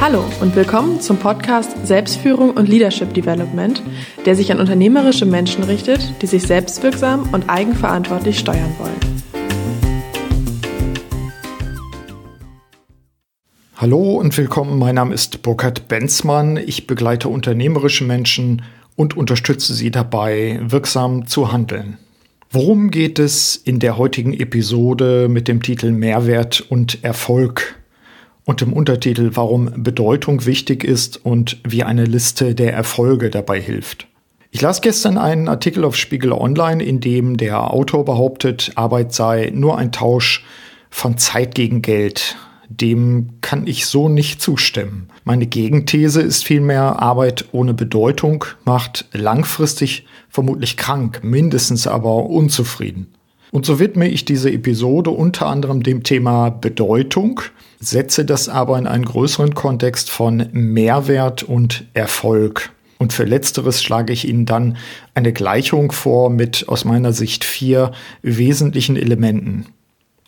Hallo und willkommen zum Podcast Selbstführung und Leadership Development, der sich an unternehmerische Menschen richtet, die sich selbstwirksam und eigenverantwortlich steuern wollen. Hallo und willkommen. Mein Name ist Burkhard Benzmann. Ich begleite unternehmerische Menschen und unterstütze sie dabei, wirksam zu handeln. Worum geht es in der heutigen Episode mit dem Titel Mehrwert und Erfolg? Und im Untertitel Warum Bedeutung wichtig ist und wie eine Liste der Erfolge dabei hilft. Ich las gestern einen Artikel auf Spiegel Online, in dem der Autor behauptet, Arbeit sei nur ein Tausch von Zeit gegen Geld. Dem kann ich so nicht zustimmen. Meine Gegenthese ist vielmehr, Arbeit ohne Bedeutung macht langfristig vermutlich krank, mindestens aber unzufrieden. Und so widme ich diese Episode unter anderem dem Thema Bedeutung, setze das aber in einen größeren Kontext von Mehrwert und Erfolg. Und für letzteres schlage ich Ihnen dann eine Gleichung vor mit aus meiner Sicht vier wesentlichen Elementen.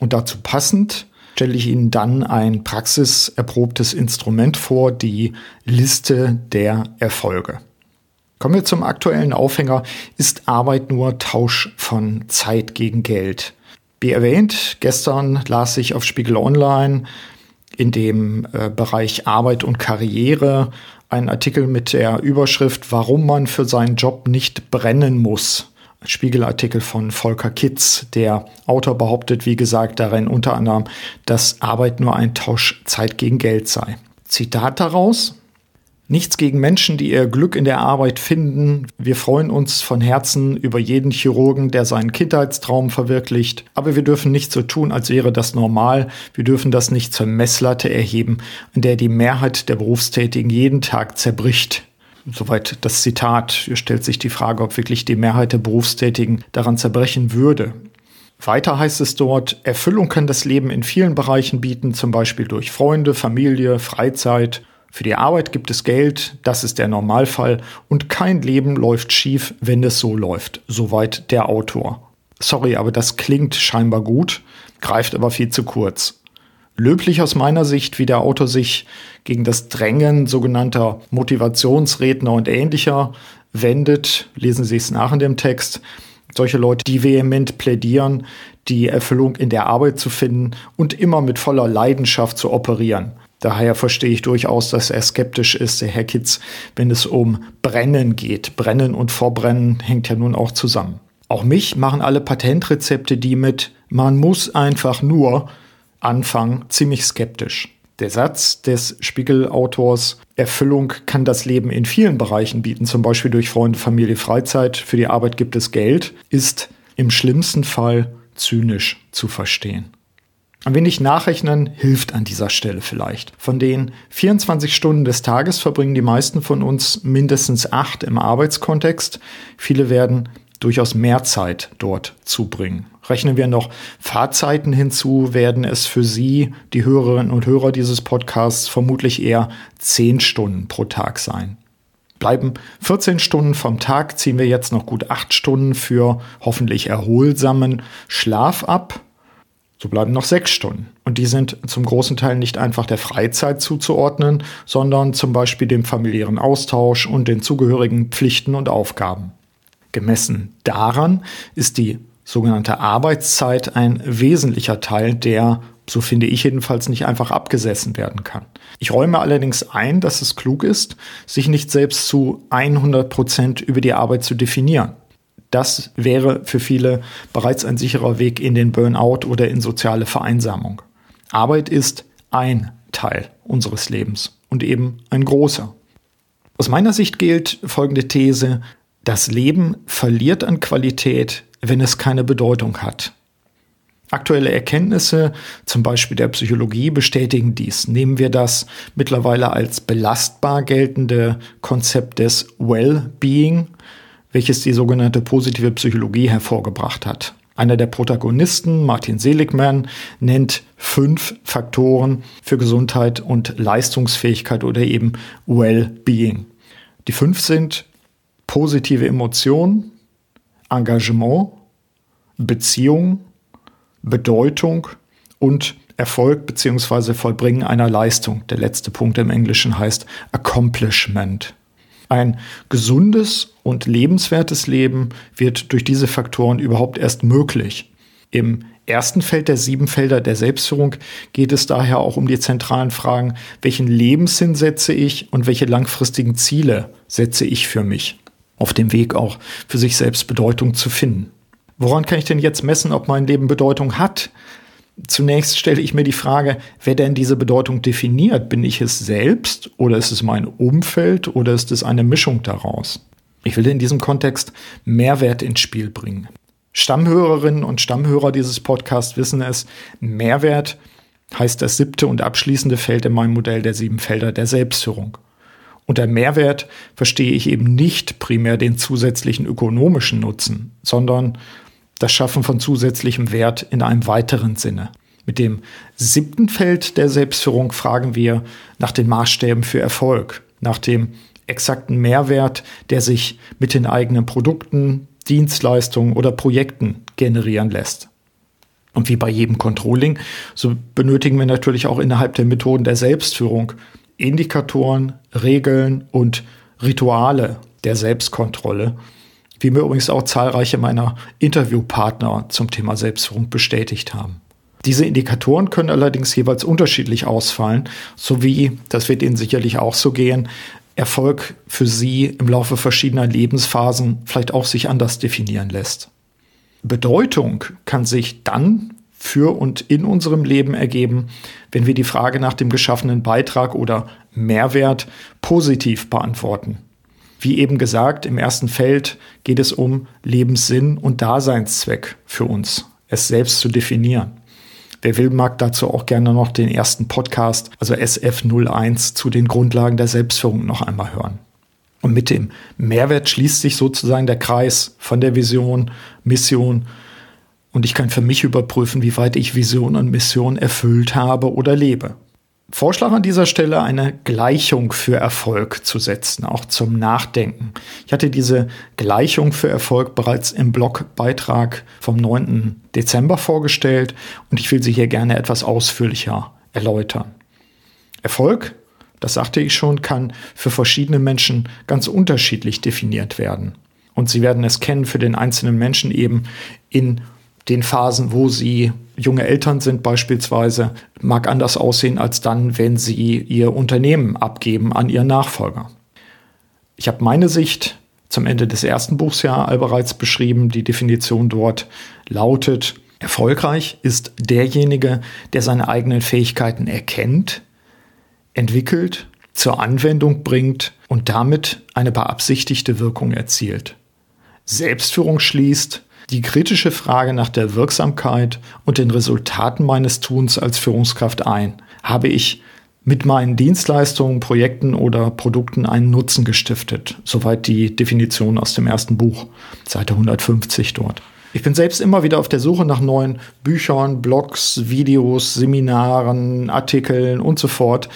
Und dazu passend stelle ich Ihnen dann ein praxiserprobtes Instrument vor, die Liste der Erfolge. Kommen wir zum aktuellen Aufhänger. Ist Arbeit nur Tausch von Zeit gegen Geld? Wie erwähnt, gestern las ich auf Spiegel Online in dem äh, Bereich Arbeit und Karriere einen Artikel mit der Überschrift Warum man für seinen Job nicht brennen muss. Ein Spiegelartikel von Volker Kitz. Der Autor behauptet, wie gesagt, darin unter anderem, dass Arbeit nur ein Tausch Zeit gegen Geld sei. Zitat daraus. Nichts gegen Menschen, die ihr Glück in der Arbeit finden. Wir freuen uns von Herzen über jeden Chirurgen, der seinen Kindheitstraum verwirklicht. Aber wir dürfen nicht so tun, als wäre das normal. Wir dürfen das nicht zur Messlatte erheben, in der die Mehrheit der Berufstätigen jeden Tag zerbricht. Soweit das Zitat. Hier stellt sich die Frage, ob wirklich die Mehrheit der Berufstätigen daran zerbrechen würde. Weiter heißt es dort, Erfüllung kann das Leben in vielen Bereichen bieten, zum Beispiel durch Freunde, Familie, Freizeit für die Arbeit gibt es Geld, das ist der Normalfall und kein Leben läuft schief, wenn es so läuft. Soweit der Autor. Sorry, aber das klingt scheinbar gut, greift aber viel zu kurz. Löblich aus meiner Sicht, wie der Autor sich gegen das Drängen sogenannter Motivationsredner und ähnlicher wendet, lesen Sie es nach in dem Text. Solche Leute, die vehement plädieren, die Erfüllung in der Arbeit zu finden und immer mit voller Leidenschaft zu operieren. Daher verstehe ich durchaus, dass er skeptisch ist, der Herr Kitz, wenn es um Brennen geht. Brennen und Vorbrennen hängt ja nun auch zusammen. Auch mich machen alle Patentrezepte, die mit man muss einfach nur anfangen, ziemlich skeptisch. Der Satz des Spiegelautors Erfüllung kann das Leben in vielen Bereichen bieten, zum Beispiel durch Freunde, Familie, Freizeit, für die Arbeit gibt es Geld, ist im schlimmsten Fall zynisch zu verstehen. Ein wenig nachrechnen hilft an dieser Stelle vielleicht. Von den 24 Stunden des Tages verbringen die meisten von uns mindestens acht im Arbeitskontext. Viele werden durchaus mehr Zeit dort zubringen. Rechnen wir noch Fahrzeiten hinzu, werden es für Sie, die Hörerinnen und Hörer dieses Podcasts, vermutlich eher 10 Stunden pro Tag sein. Bleiben 14 Stunden vom Tag, ziehen wir jetzt noch gut 8 Stunden für hoffentlich erholsamen Schlaf ab so bleiben noch sechs Stunden. Und die sind zum großen Teil nicht einfach der Freizeit zuzuordnen, sondern zum Beispiel dem familiären Austausch und den zugehörigen Pflichten und Aufgaben. Gemessen daran ist die sogenannte Arbeitszeit ein wesentlicher Teil, der, so finde ich jedenfalls, nicht einfach abgesessen werden kann. Ich räume allerdings ein, dass es klug ist, sich nicht selbst zu 100 Prozent über die Arbeit zu definieren. Das wäre für viele bereits ein sicherer Weg in den Burnout oder in soziale Vereinsamung. Arbeit ist ein Teil unseres Lebens und eben ein großer. Aus meiner Sicht gilt folgende These, das Leben verliert an Qualität, wenn es keine Bedeutung hat. Aktuelle Erkenntnisse, zum Beispiel der Psychologie, bestätigen dies. Nehmen wir das mittlerweile als belastbar geltende Konzept des Well-Being welches die sogenannte positive Psychologie hervorgebracht hat. Einer der Protagonisten, Martin Seligman, nennt fünf Faktoren für Gesundheit und Leistungsfähigkeit oder eben Well-Being. Die fünf sind positive Emotionen, Engagement, Beziehung, Bedeutung und Erfolg bzw. Vollbringen einer Leistung. Der letzte Punkt im Englischen heißt Accomplishment. Ein gesundes und lebenswertes Leben wird durch diese Faktoren überhaupt erst möglich. Im ersten Feld der sieben Felder der Selbstführung geht es daher auch um die zentralen Fragen, welchen Lebenssinn setze ich und welche langfristigen Ziele setze ich für mich, auf dem Weg auch für sich selbst Bedeutung zu finden. Woran kann ich denn jetzt messen, ob mein Leben Bedeutung hat? Zunächst stelle ich mir die Frage, wer denn diese Bedeutung definiert? Bin ich es selbst oder ist es mein Umfeld oder ist es eine Mischung daraus? Ich will in diesem Kontext Mehrwert ins Spiel bringen. Stammhörerinnen und Stammhörer dieses Podcasts wissen es, Mehrwert heißt das siebte und abschließende Feld in meinem Modell der sieben Felder der Selbstführung. Unter Mehrwert verstehe ich eben nicht primär den zusätzlichen ökonomischen Nutzen, sondern das Schaffen von zusätzlichem Wert in einem weiteren Sinne. Mit dem siebten Feld der Selbstführung fragen wir nach den Maßstäben für Erfolg, nach dem exakten Mehrwert, der sich mit den eigenen Produkten, Dienstleistungen oder Projekten generieren lässt. Und wie bei jedem Controlling, so benötigen wir natürlich auch innerhalb der Methoden der Selbstführung Indikatoren, Regeln und Rituale der Selbstkontrolle, wie mir übrigens auch zahlreiche meiner Interviewpartner zum Thema Selbstführung bestätigt haben. Diese Indikatoren können allerdings jeweils unterschiedlich ausfallen, sowie, das wird Ihnen sicherlich auch so gehen, Erfolg für Sie im Laufe verschiedener Lebensphasen vielleicht auch sich anders definieren lässt. Bedeutung kann sich dann für und in unserem Leben ergeben, wenn wir die Frage nach dem geschaffenen Beitrag oder Mehrwert positiv beantworten. Wie eben gesagt, im ersten Feld geht es um Lebenssinn und Daseinszweck für uns, es selbst zu definieren. Wer will, mag dazu auch gerne noch den ersten Podcast, also SF01 zu den Grundlagen der Selbstführung noch einmal hören. Und mit dem Mehrwert schließt sich sozusagen der Kreis von der Vision, Mission und ich kann für mich überprüfen, wie weit ich Vision und Mission erfüllt habe oder lebe. Vorschlag an dieser Stelle, eine Gleichung für Erfolg zu setzen, auch zum Nachdenken. Ich hatte diese Gleichung für Erfolg bereits im Blogbeitrag vom 9. Dezember vorgestellt und ich will sie hier gerne etwas ausführlicher erläutern. Erfolg, das sagte ich schon, kann für verschiedene Menschen ganz unterschiedlich definiert werden. Und Sie werden es kennen für den einzelnen Menschen eben in den Phasen, wo sie junge Eltern sind beispielsweise, mag anders aussehen als dann, wenn sie ihr Unternehmen abgeben an ihren Nachfolger. Ich habe meine Sicht zum Ende des ersten Buchs ja bereits beschrieben. Die Definition dort lautet, erfolgreich ist derjenige, der seine eigenen Fähigkeiten erkennt, entwickelt, zur Anwendung bringt und damit eine beabsichtigte Wirkung erzielt. Selbstführung schließt, die kritische Frage nach der Wirksamkeit und den Resultaten meines Tuns als Führungskraft ein. Habe ich mit meinen Dienstleistungen, Projekten oder Produkten einen Nutzen gestiftet? Soweit die Definition aus dem ersten Buch, Seite 150 dort. Ich bin selbst immer wieder auf der Suche nach neuen Büchern, Blogs, Videos, Seminaren, Artikeln und so fort,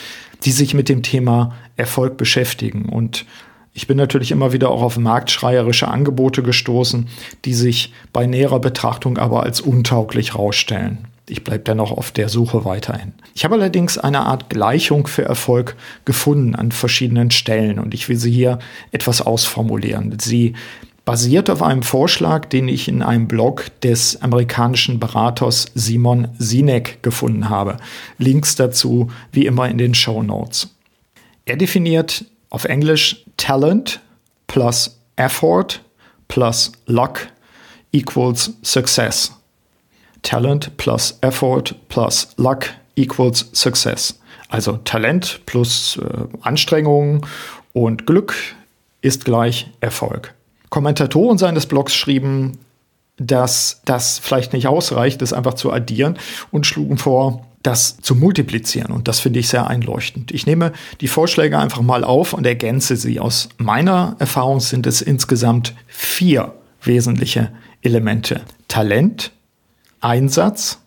die sich mit dem Thema Erfolg beschäftigen. Und ich bin natürlich immer wieder auch auf marktschreierische Angebote gestoßen, die sich bei näherer Betrachtung aber als untauglich rausstellen. Ich bleibe dennoch auf der Suche weiterhin. Ich habe allerdings eine Art Gleichung für Erfolg gefunden an verschiedenen Stellen und ich will sie hier etwas ausformulieren. Sie basiert auf einem Vorschlag, den ich in einem Blog des amerikanischen Beraters Simon Sinek gefunden habe. Links dazu wie immer in den Show Notes. Er definiert auf Englisch Talent plus Effort plus Luck equals Success. Talent plus Effort plus Luck equals Success. Also Talent plus äh, Anstrengung und Glück ist gleich Erfolg. Kommentatoren seines Blogs schrieben, dass das vielleicht nicht ausreicht, das einfach zu addieren und schlugen vor, das zu multiplizieren. Und das finde ich sehr einleuchtend. Ich nehme die Vorschläge einfach mal auf und ergänze sie. Aus meiner Erfahrung sind es insgesamt vier wesentliche Elemente. Talent, Einsatz,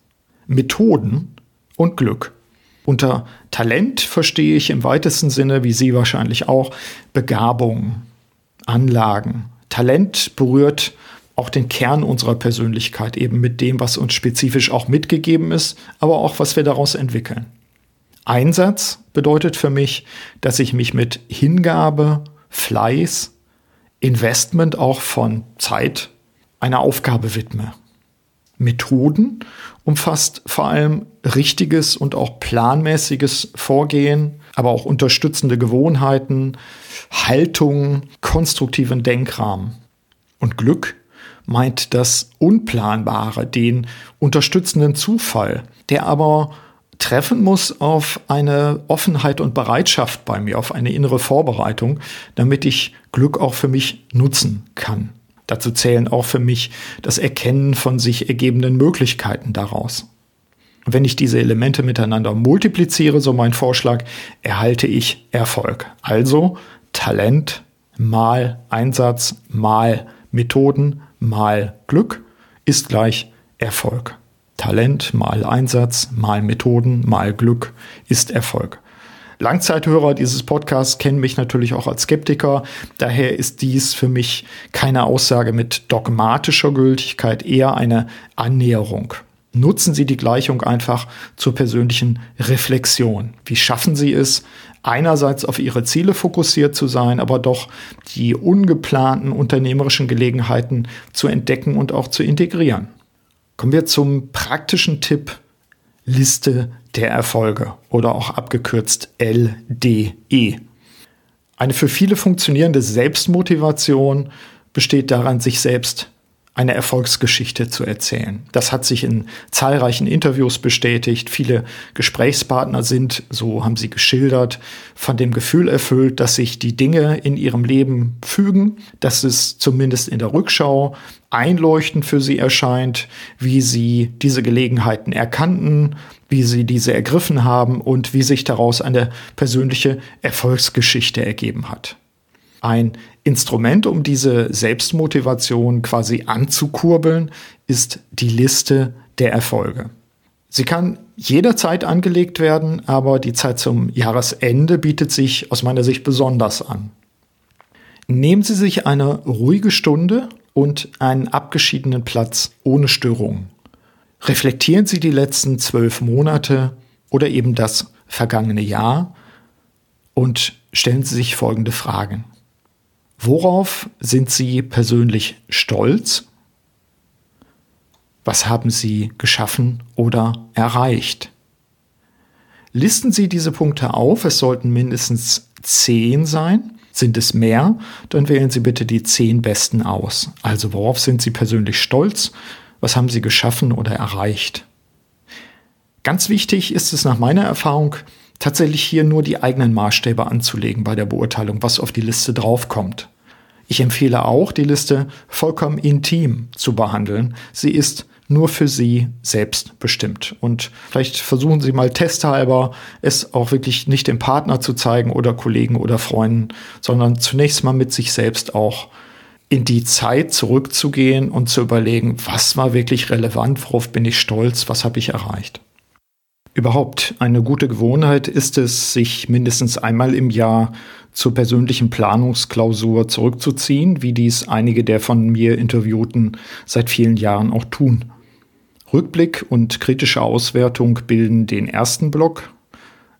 Methoden und Glück. Unter Talent verstehe ich im weitesten Sinne, wie Sie wahrscheinlich auch, Begabung, Anlagen. Talent berührt auch den Kern unserer Persönlichkeit, eben mit dem, was uns spezifisch auch mitgegeben ist, aber auch was wir daraus entwickeln. Einsatz bedeutet für mich, dass ich mich mit Hingabe, Fleiß, Investment auch von Zeit einer Aufgabe widme. Methoden umfasst vor allem richtiges und auch planmäßiges Vorgehen, aber auch unterstützende Gewohnheiten, Haltung, konstruktiven Denkrahmen. Und Glück meint das Unplanbare, den unterstützenden Zufall, der aber treffen muss auf eine Offenheit und Bereitschaft bei mir, auf eine innere Vorbereitung, damit ich Glück auch für mich nutzen kann. Dazu zählen auch für mich das Erkennen von sich ergebenden Möglichkeiten daraus. Wenn ich diese Elemente miteinander multipliziere, so mein Vorschlag, erhalte ich Erfolg. Also Talent mal Einsatz mal Methoden mal Glück ist gleich Erfolg. Talent mal Einsatz mal Methoden mal Glück ist Erfolg. Langzeithörer dieses Podcasts kennen mich natürlich auch als Skeptiker. Daher ist dies für mich keine Aussage mit dogmatischer Gültigkeit, eher eine Annäherung. Nutzen Sie die Gleichung einfach zur persönlichen Reflexion. Wie schaffen Sie es, einerseits auf Ihre Ziele fokussiert zu sein, aber doch die ungeplanten unternehmerischen Gelegenheiten zu entdecken und auch zu integrieren? Kommen wir zum praktischen Tipp Liste der Erfolge oder auch abgekürzt LDE. Eine für viele funktionierende Selbstmotivation besteht daran, sich selbst eine Erfolgsgeschichte zu erzählen. Das hat sich in zahlreichen Interviews bestätigt. Viele Gesprächspartner sind, so haben sie geschildert, von dem Gefühl erfüllt, dass sich die Dinge in ihrem Leben fügen, dass es zumindest in der Rückschau einleuchtend für sie erscheint, wie sie diese Gelegenheiten erkannten, wie sie diese ergriffen haben und wie sich daraus eine persönliche Erfolgsgeschichte ergeben hat. Ein Instrument, um diese Selbstmotivation quasi anzukurbeln, ist die Liste der Erfolge. Sie kann jederzeit angelegt werden, aber die Zeit zum Jahresende bietet sich aus meiner Sicht besonders an. Nehmen Sie sich eine ruhige Stunde und einen abgeschiedenen Platz ohne Störungen. Reflektieren Sie die letzten zwölf Monate oder eben das vergangene Jahr und stellen Sie sich folgende Fragen. Worauf sind Sie persönlich stolz? Was haben Sie geschaffen oder erreicht? Listen Sie diese Punkte auf. Es sollten mindestens zehn sein. Sind es mehr, dann wählen Sie bitte die zehn besten aus. Also worauf sind Sie persönlich stolz? Was haben Sie geschaffen oder erreicht? Ganz wichtig ist es nach meiner Erfahrung, tatsächlich hier nur die eigenen Maßstäbe anzulegen bei der Beurteilung, was auf die Liste draufkommt. Ich empfehle auch, die Liste vollkommen intim zu behandeln. Sie ist nur für Sie selbst bestimmt. Und vielleicht versuchen Sie mal testhalber, es auch wirklich nicht dem Partner zu zeigen oder Kollegen oder Freunden, sondern zunächst mal mit sich selbst auch in die Zeit zurückzugehen und zu überlegen, was war wirklich relevant, worauf bin ich stolz, was habe ich erreicht. Überhaupt eine gute Gewohnheit ist es, sich mindestens einmal im Jahr zur persönlichen Planungsklausur zurückzuziehen, wie dies einige der von mir Interviewten seit vielen Jahren auch tun. Rückblick und kritische Auswertung bilden den ersten Block,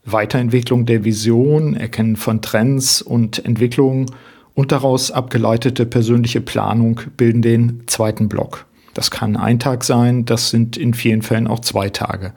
Weiterentwicklung der Vision, Erkennen von Trends und Entwicklungen und daraus abgeleitete persönliche Planung bilden den zweiten Block. Das kann ein Tag sein, das sind in vielen Fällen auch zwei Tage.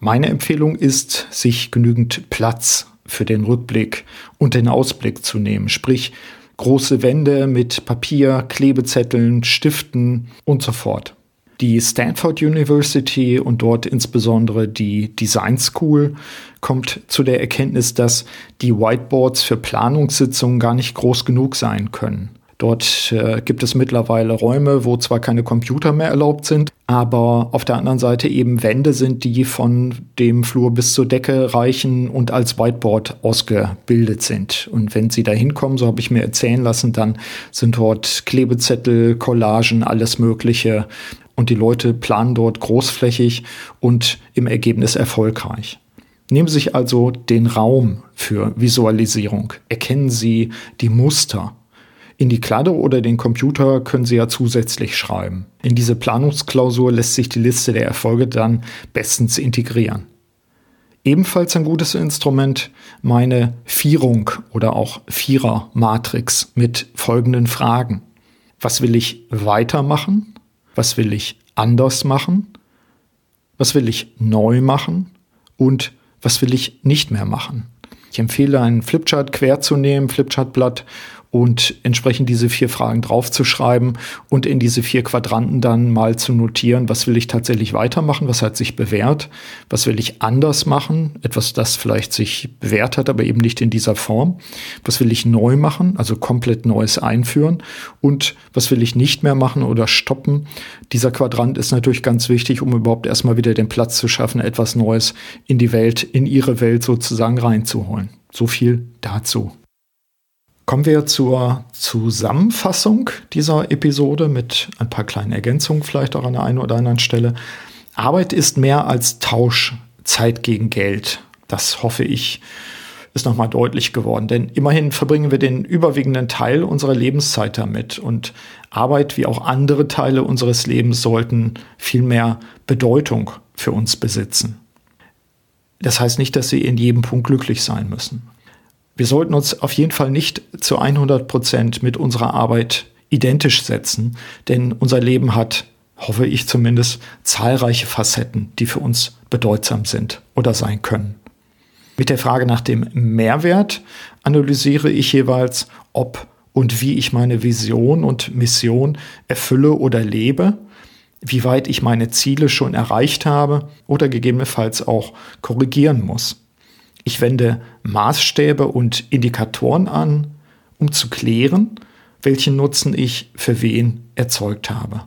Meine Empfehlung ist, sich genügend Platz für den Rückblick und den Ausblick zu nehmen, sprich große Wände mit Papier, Klebezetteln, Stiften und so fort. Die Stanford University und dort insbesondere die Design School kommt zu der Erkenntnis, dass die Whiteboards für Planungssitzungen gar nicht groß genug sein können. Dort äh, gibt es mittlerweile Räume, wo zwar keine Computer mehr erlaubt sind, aber auf der anderen Seite eben Wände sind, die von dem Flur bis zur Decke reichen und als Whiteboard ausgebildet sind. Und wenn Sie da hinkommen, so habe ich mir erzählen lassen, dann sind dort Klebezettel, Collagen, alles Mögliche. Und die Leute planen dort großflächig und im Ergebnis erfolgreich. Nehmen Sie sich also den Raum für Visualisierung. Erkennen Sie die Muster In die Kladde oder den Computer können Sie ja zusätzlich schreiben. In diese Planungsklausur lässt sich die Liste der Erfolge dann bestens integrieren. Ebenfalls ein gutes Instrument meine Vierung oder auch Vierer-Matrix mit folgenden Fragen. Was will ich weitermachen? Was will ich anders machen? Was will ich neu machen? Und was will ich nicht mehr machen? Ich empfehle, einen Flipchart quer zu nehmen, Flipchartblatt und entsprechend diese vier Fragen draufzuschreiben und in diese vier Quadranten dann mal zu notieren, was will ich tatsächlich weitermachen, was hat sich bewährt, was will ich anders machen, etwas, das vielleicht sich bewährt hat, aber eben nicht in dieser Form, was will ich neu machen, also komplett Neues einführen und was will ich nicht mehr machen oder stoppen. Dieser Quadrant ist natürlich ganz wichtig, um überhaupt erstmal wieder den Platz zu schaffen, etwas Neues in die Welt, in ihre Welt sozusagen reinzuholen. So viel dazu. Kommen wir zur Zusammenfassung dieser Episode mit ein paar kleinen Ergänzungen vielleicht auch an der einen oder anderen Stelle. Arbeit ist mehr als Tausch, Zeit gegen Geld. Das hoffe ich ist nochmal deutlich geworden. Denn immerhin verbringen wir den überwiegenden Teil unserer Lebenszeit damit. Und Arbeit wie auch andere Teile unseres Lebens sollten viel mehr Bedeutung für uns besitzen. Das heißt nicht, dass sie in jedem Punkt glücklich sein müssen. Wir sollten uns auf jeden Fall nicht zu 100 Prozent mit unserer Arbeit identisch setzen, denn unser Leben hat, hoffe ich zumindest, zahlreiche Facetten, die für uns bedeutsam sind oder sein können. Mit der Frage nach dem Mehrwert analysiere ich jeweils, ob und wie ich meine Vision und Mission erfülle oder lebe, wie weit ich meine Ziele schon erreicht habe oder gegebenenfalls auch korrigieren muss. Ich wende Maßstäbe und Indikatoren an, um zu klären, welchen Nutzen ich für wen erzeugt habe.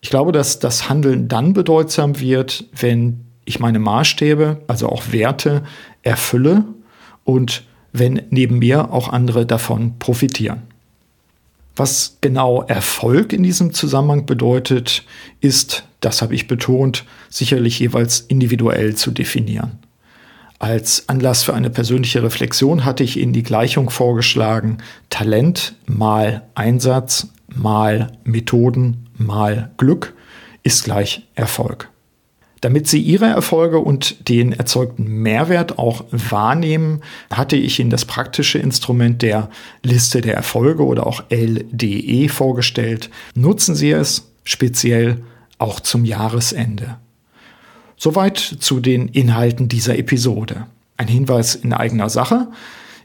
Ich glaube, dass das Handeln dann bedeutsam wird, wenn ich meine Maßstäbe, also auch Werte, erfülle und wenn neben mir auch andere davon profitieren. Was genau Erfolg in diesem Zusammenhang bedeutet, ist, das habe ich betont, sicherlich jeweils individuell zu definieren. Als Anlass für eine persönliche Reflexion hatte ich Ihnen die Gleichung vorgeschlagen, Talent mal Einsatz mal Methoden mal Glück ist gleich Erfolg. Damit Sie Ihre Erfolge und den erzeugten Mehrwert auch wahrnehmen, hatte ich Ihnen das praktische Instrument der Liste der Erfolge oder auch LDE vorgestellt. Nutzen Sie es speziell auch zum Jahresende. Soweit zu den Inhalten dieser Episode. Ein Hinweis in eigener Sache.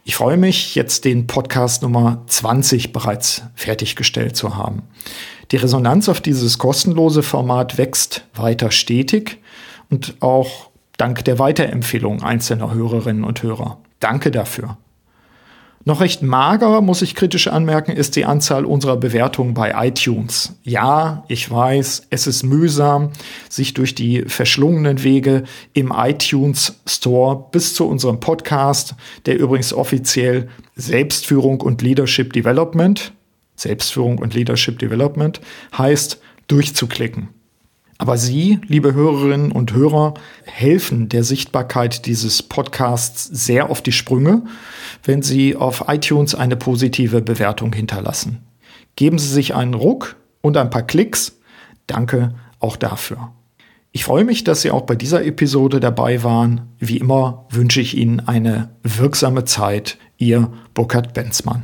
Ich freue mich, jetzt den Podcast Nummer 20 bereits fertiggestellt zu haben. Die Resonanz auf dieses kostenlose Format wächst weiter stetig und auch dank der Weiterempfehlung einzelner Hörerinnen und Hörer. Danke dafür. Noch recht mager, muss ich kritisch anmerken, ist die Anzahl unserer Bewertungen bei iTunes. Ja, ich weiß, es ist mühsam, sich durch die verschlungenen Wege im iTunes Store bis zu unserem Podcast, der übrigens offiziell Selbstführung und Leadership Development, Selbstführung und Leadership Development heißt, durchzuklicken. Aber Sie, liebe Hörerinnen und Hörer, helfen der Sichtbarkeit dieses Podcasts sehr auf die Sprünge, wenn Sie auf iTunes eine positive Bewertung hinterlassen. Geben Sie sich einen Ruck und ein paar Klicks. Danke auch dafür. Ich freue mich, dass Sie auch bei dieser Episode dabei waren. Wie immer wünsche ich Ihnen eine wirksame Zeit. Ihr Burkhard Benzmann.